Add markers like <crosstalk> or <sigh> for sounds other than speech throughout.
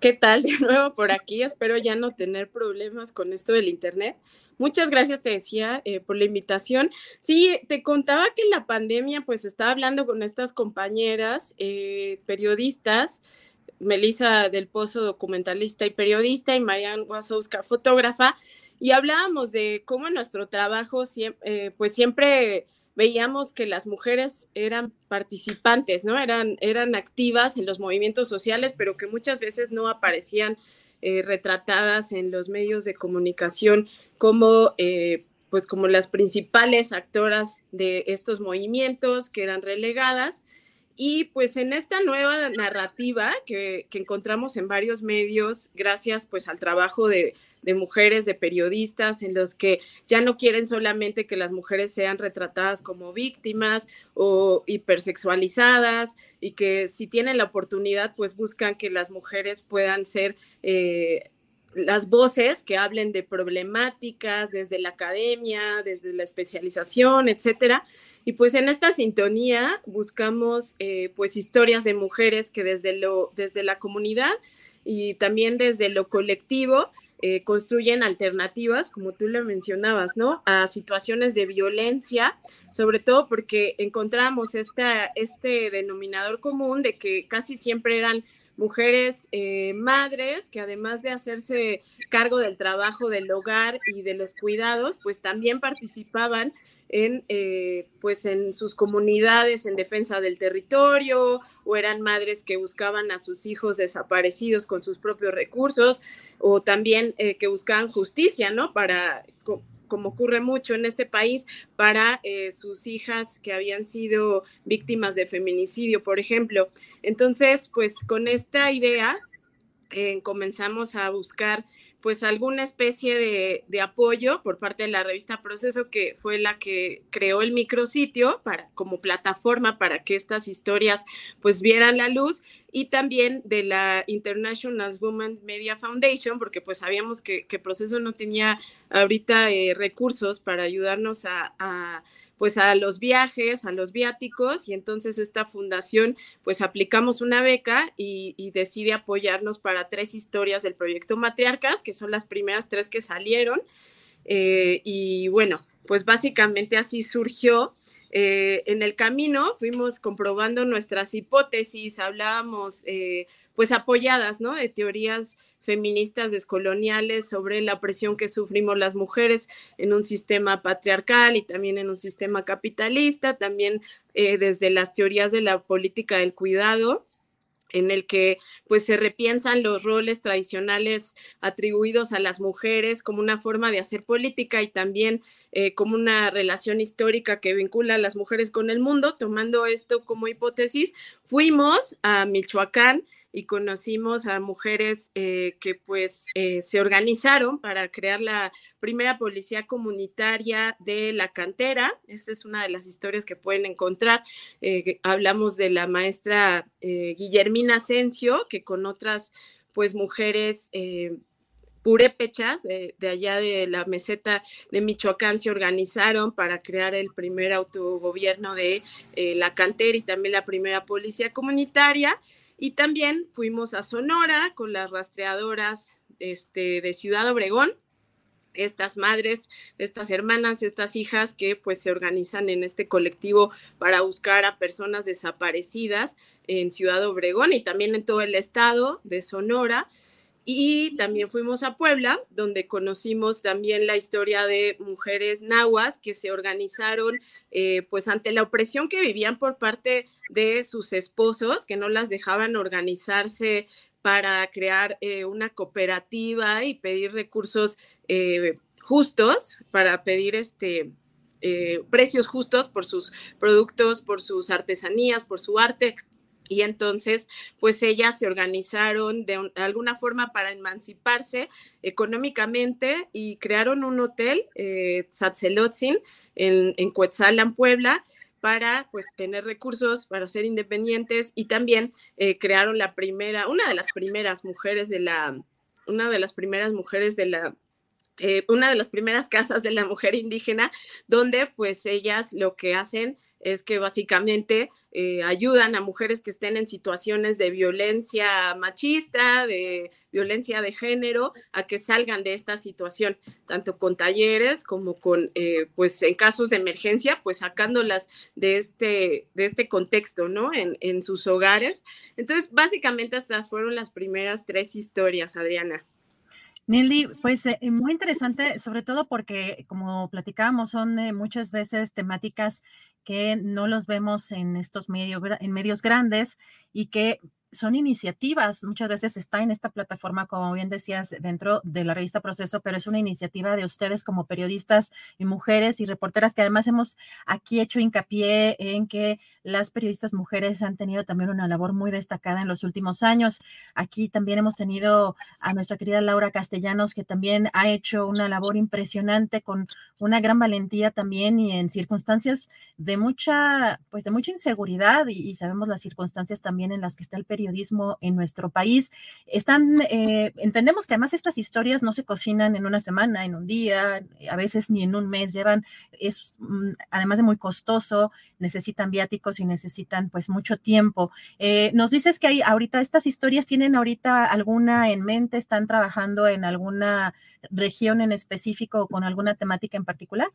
¿Qué tal? De <laughs> nuevo por aquí. Espero ya no tener problemas con esto del Internet. Muchas gracias, te decía, eh, por la invitación. Sí, te contaba que en la pandemia, pues estaba hablando con estas compañeras eh, periodistas, Melissa del Pozo, documentalista y periodista, y Marianne Wasowska, fotógrafa, y hablábamos de cómo nuestro trabajo, eh, pues siempre veíamos que las mujeres eran participantes, ¿no? Eran, eran activas en los movimientos sociales, pero que muchas veces no aparecían eh, retratadas en los medios de comunicación como, eh, pues como las principales actoras de estos movimientos que eran relegadas. Y pues en esta nueva narrativa que, que encontramos en varios medios, gracias pues al trabajo de, de mujeres, de periodistas, en los que ya no quieren solamente que las mujeres sean retratadas como víctimas o hipersexualizadas y que si tienen la oportunidad, pues buscan que las mujeres puedan ser... Eh, las voces que hablen de problemáticas desde la academia, desde la especialización, etcétera. Y pues en esta sintonía buscamos eh, pues historias de mujeres que desde, lo, desde la comunidad y también desde lo colectivo eh, construyen alternativas, como tú lo mencionabas, ¿no? A situaciones de violencia, sobre todo porque encontramos esta, este denominador común de que casi siempre eran mujeres eh, madres que además de hacerse cargo del trabajo del hogar y de los cuidados, pues también participaban en, eh, pues en sus comunidades en defensa del territorio o eran madres que buscaban a sus hijos desaparecidos con sus propios recursos o también eh, que buscaban justicia, ¿no? Para, como ocurre mucho en este país, para eh, sus hijas que habían sido víctimas de feminicidio, por ejemplo. Entonces, pues con esta idea comenzamos a buscar pues alguna especie de, apoyo por parte de la revista Proceso, que fue la que creó el micrositio para, como plataforma para que estas historias pues vieran la luz y también de la International Women Media Foundation, porque pues sabíamos que, Proceso no tenía ahorita eh, recursos para ayudarnos a pues a los viajes, a los viáticos y entonces esta fundación pues aplicamos una beca y, decide apoyarnos para tres historias del proyecto Matriarcas, que son las primeras tres que salieron. Eh, y bueno, pues básicamente así surgió. Eh, en el camino fuimos comprobando nuestras hipótesis, hablábamos eh, pues apoyadas, ¿no? De teorías feministas descoloniales sobre la presión que sufrimos las mujeres en un sistema patriarcal y también en un sistema capitalista, también eh, desde las teorías de la política del cuidado en el que pues se repiensan los roles tradicionales atribuidos a las mujeres como una forma de hacer política y también eh, como una relación histórica que vincula a las mujeres con el mundo. Tomando esto como hipótesis, fuimos a Michoacán y conocimos a mujeres eh, que pues eh, se organizaron para crear la primera policía comunitaria de la cantera. Esta es una de las historias que pueden encontrar. Eh, hablamos de la maestra Guillermina Asensio, que con otras pues mujeres purépechas de, de, allá de la meseta de Michoacán se organizaron para crear el primer autogobierno de la cantera y también la primera policía comunitaria. Y también fuimos a Sonora con las rastreadoras este, de Ciudad Obregón, estas madres, estas hermanas, estas hijas que pues se organizan en este colectivo para buscar a personas desaparecidas en Ciudad Obregón y también en todo el estado de Sonora. Y también fuimos a Puebla, donde conocimos también la historia de mujeres nahuas que se organizaron eh, pues ante la opresión que vivían por parte de sus esposos, que no las dejaban organizarse para crear eh, una cooperativa y pedir recursos eh, justos, para pedir este, precios justos por sus productos, por sus artesanías, por su arte, y entonces, pues ellas se organizaron de, alguna forma para emanciparse económicamente y crearon un hotel, eh, en, en Puebla, para pues tener recursos, para ser independientes y también eh, crearon la primera, una de las primeras mujeres de la, una de las primeras mujeres de la eh, una de las primeras casas de la mujer indígena, donde pues ellas lo que hacen es que básicamente eh, ayudan a mujeres que estén en situaciones de violencia machista, de violencia de género, a que salgan de esta situación, tanto con talleres como con, eh, pues en casos de emergencia, pues sacándolas de este, de este contexto, ¿no? En, en sus hogares. Entonces, básicamente estas fueron las primeras tres historias, Adriana. Nelly, pues eh, muy interesante, sobre todo porque, como platicábamos, son muchas veces temáticas que no los vemos en estos medios, en medios grandes y que son iniciativas, muchas veces está en esta plataforma, como bien decías, dentro de la revista Proceso, pero es una iniciativa de ustedes como periodistas y mujeres y reporteras que además hemos aquí hecho hincapié en que las periodistas mujeres han tenido también una labor muy destacada en los últimos años. Aquí también hemos tenido a nuestra querida Laura Castellanos, que también ha hecho una labor impresionante con una gran valentía también y en circunstancias de mucha, pues de mucha inseguridad y, y sabemos las circunstancias también en las que está el periodismo periodismo en nuestro país. Están, eh, entendemos que además estas historias no se cocinan en una semana, en un día, a veces ni en un mes, llevan, es mm, además de muy costoso, necesitan viáticos y necesitan pues mucho tiempo. Eh, nos dices que hay ahorita estas historias, ¿tienen ahorita alguna en mente? ¿Están trabajando en alguna región en específico o con alguna temática en particular?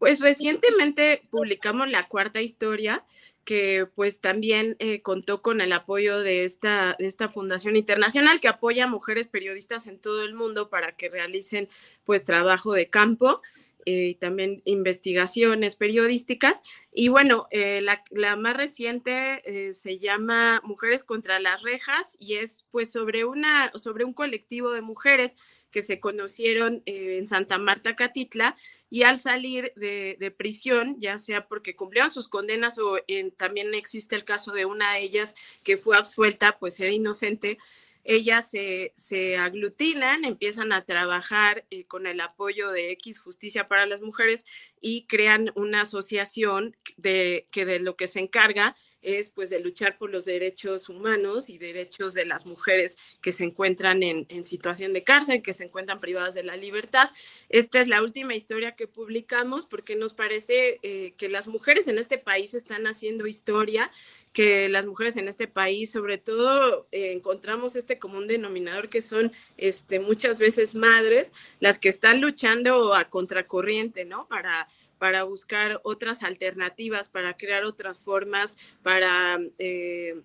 Pues recientemente publicamos la cuarta historia que pues también eh, contó con el apoyo de esta, de esta fundación internacional que apoya a mujeres periodistas en todo el mundo para que realicen pues trabajo de campo y también investigaciones periodísticas. Y bueno, eh, la, la, más reciente se llama Mujeres contra las Rejas y es pues sobre, una, sobre un colectivo de mujeres que se conocieron en Santa Marta, Catitla, y al salir de, prisión, ya sea porque cumplieron sus condenas o también existe el caso de una de ellas que fue absuelta, pues era inocente, ellas se, se aglutinan, empiezan a trabajar eh, con el apoyo de X Justicia para las Mujeres y crean una asociación de, que de lo que se encarga es pues de luchar por los derechos humanos y derechos de las mujeres que se encuentran en, situación de cárcel, que se encuentran privadas de la libertad. Esta es la última historia que publicamos porque nos parece eh, que las mujeres en este país están haciendo historia, que las mujeres en este país, sobre todo, eh, encontramos este común denominador que son este, muchas veces madres, las que están luchando a contracorriente, ¿no? Para para buscar otras alternativas, para crear otras formas, para, eh,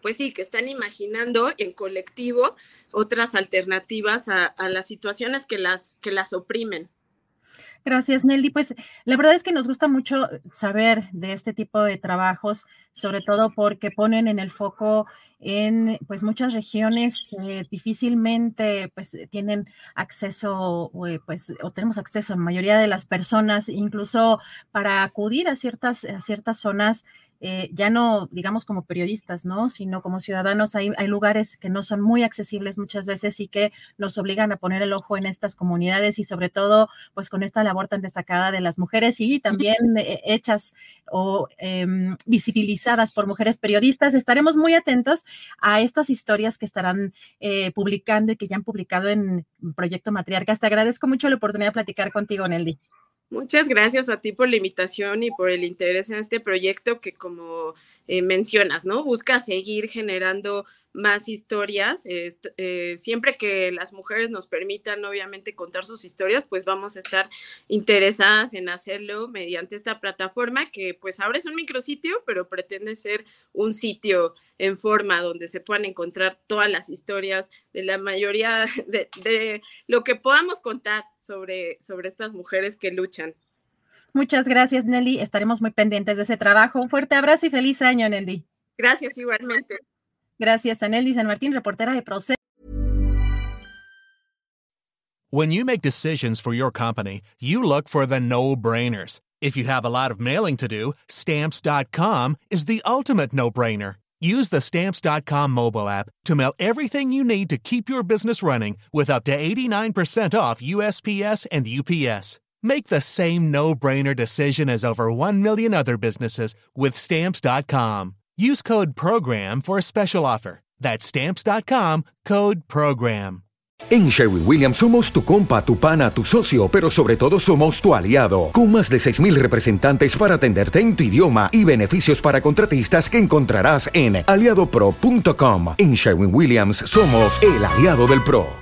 pues sí, que están imaginando en colectivo otras alternativas a, a, las situaciones que las, que las oprimen. Gracias, Nelly. Pues la verdad es que nos gusta mucho saber de este tipo de trabajos, sobre todo porque ponen en el foco en pues muchas regiones que difícilmente pues tienen acceso eh, pues o tenemos acceso a la mayoría de las personas incluso para acudir a ciertas a ciertas zonas eh, ya no digamos como periodistas, ¿no? Sino como ciudadanos, hay, hay lugares que no son muy accesibles muchas veces y que nos obligan a poner el ojo en estas comunidades y sobre todo, pues con esta labor tan destacada de las mujeres y también <laughs> eh, hechas o em, visibilizadas por mujeres periodistas. Estaremos muy atentos a estas historias que estarán eh, publicando y que ya han publicado en Proyecto Matriarcas. Te agradezco mucho la oportunidad de platicar contigo, Nelly. Muchas gracias a ti por la invitación y por el interés en este proyecto que como eh, mencionas, ¿no? Busca seguir generando más historias. Eh, siempre que las mujeres nos permitan, obviamente, contar sus historias, pues vamos a estar interesadas en hacerlo mediante esta plataforma que pues ahora es un micrositio, pero pretende ser un sitio en forma donde se puedan encontrar todas las historias de la mayoría <laughs> de, lo que podamos contar sobre, sobre estas mujeres que luchan. Muchas gracias, Nelly. Estaremos muy pendientes de ese trabajo. Un fuerte abrazo y feliz año, Nelly. Gracias igualmente. Gracias a Nelly San Martín, reportera de Proceso. When you make decisions for your company, you look for the no-brainers. If you have a lot of mailing to do, stamps.com is the ultimate no-brainer. Use the stamps.com mobile app to mail everything you need to keep your business running with up to 89% off USPS and UPS. Make the same no-brainer decision as over 1 million other businesses with stamps.com. Use code program for a special offer. That's stamps.com, code program. En Sherwin Williams somos tu compa, tu pana, tu socio, pero sobre todo somos tu aliado, con más de 6000 representantes para atenderte en tu idioma y beneficios para contratistas que encontrarás en aliadopro.com. En Sherwin Williams somos el aliado del pro.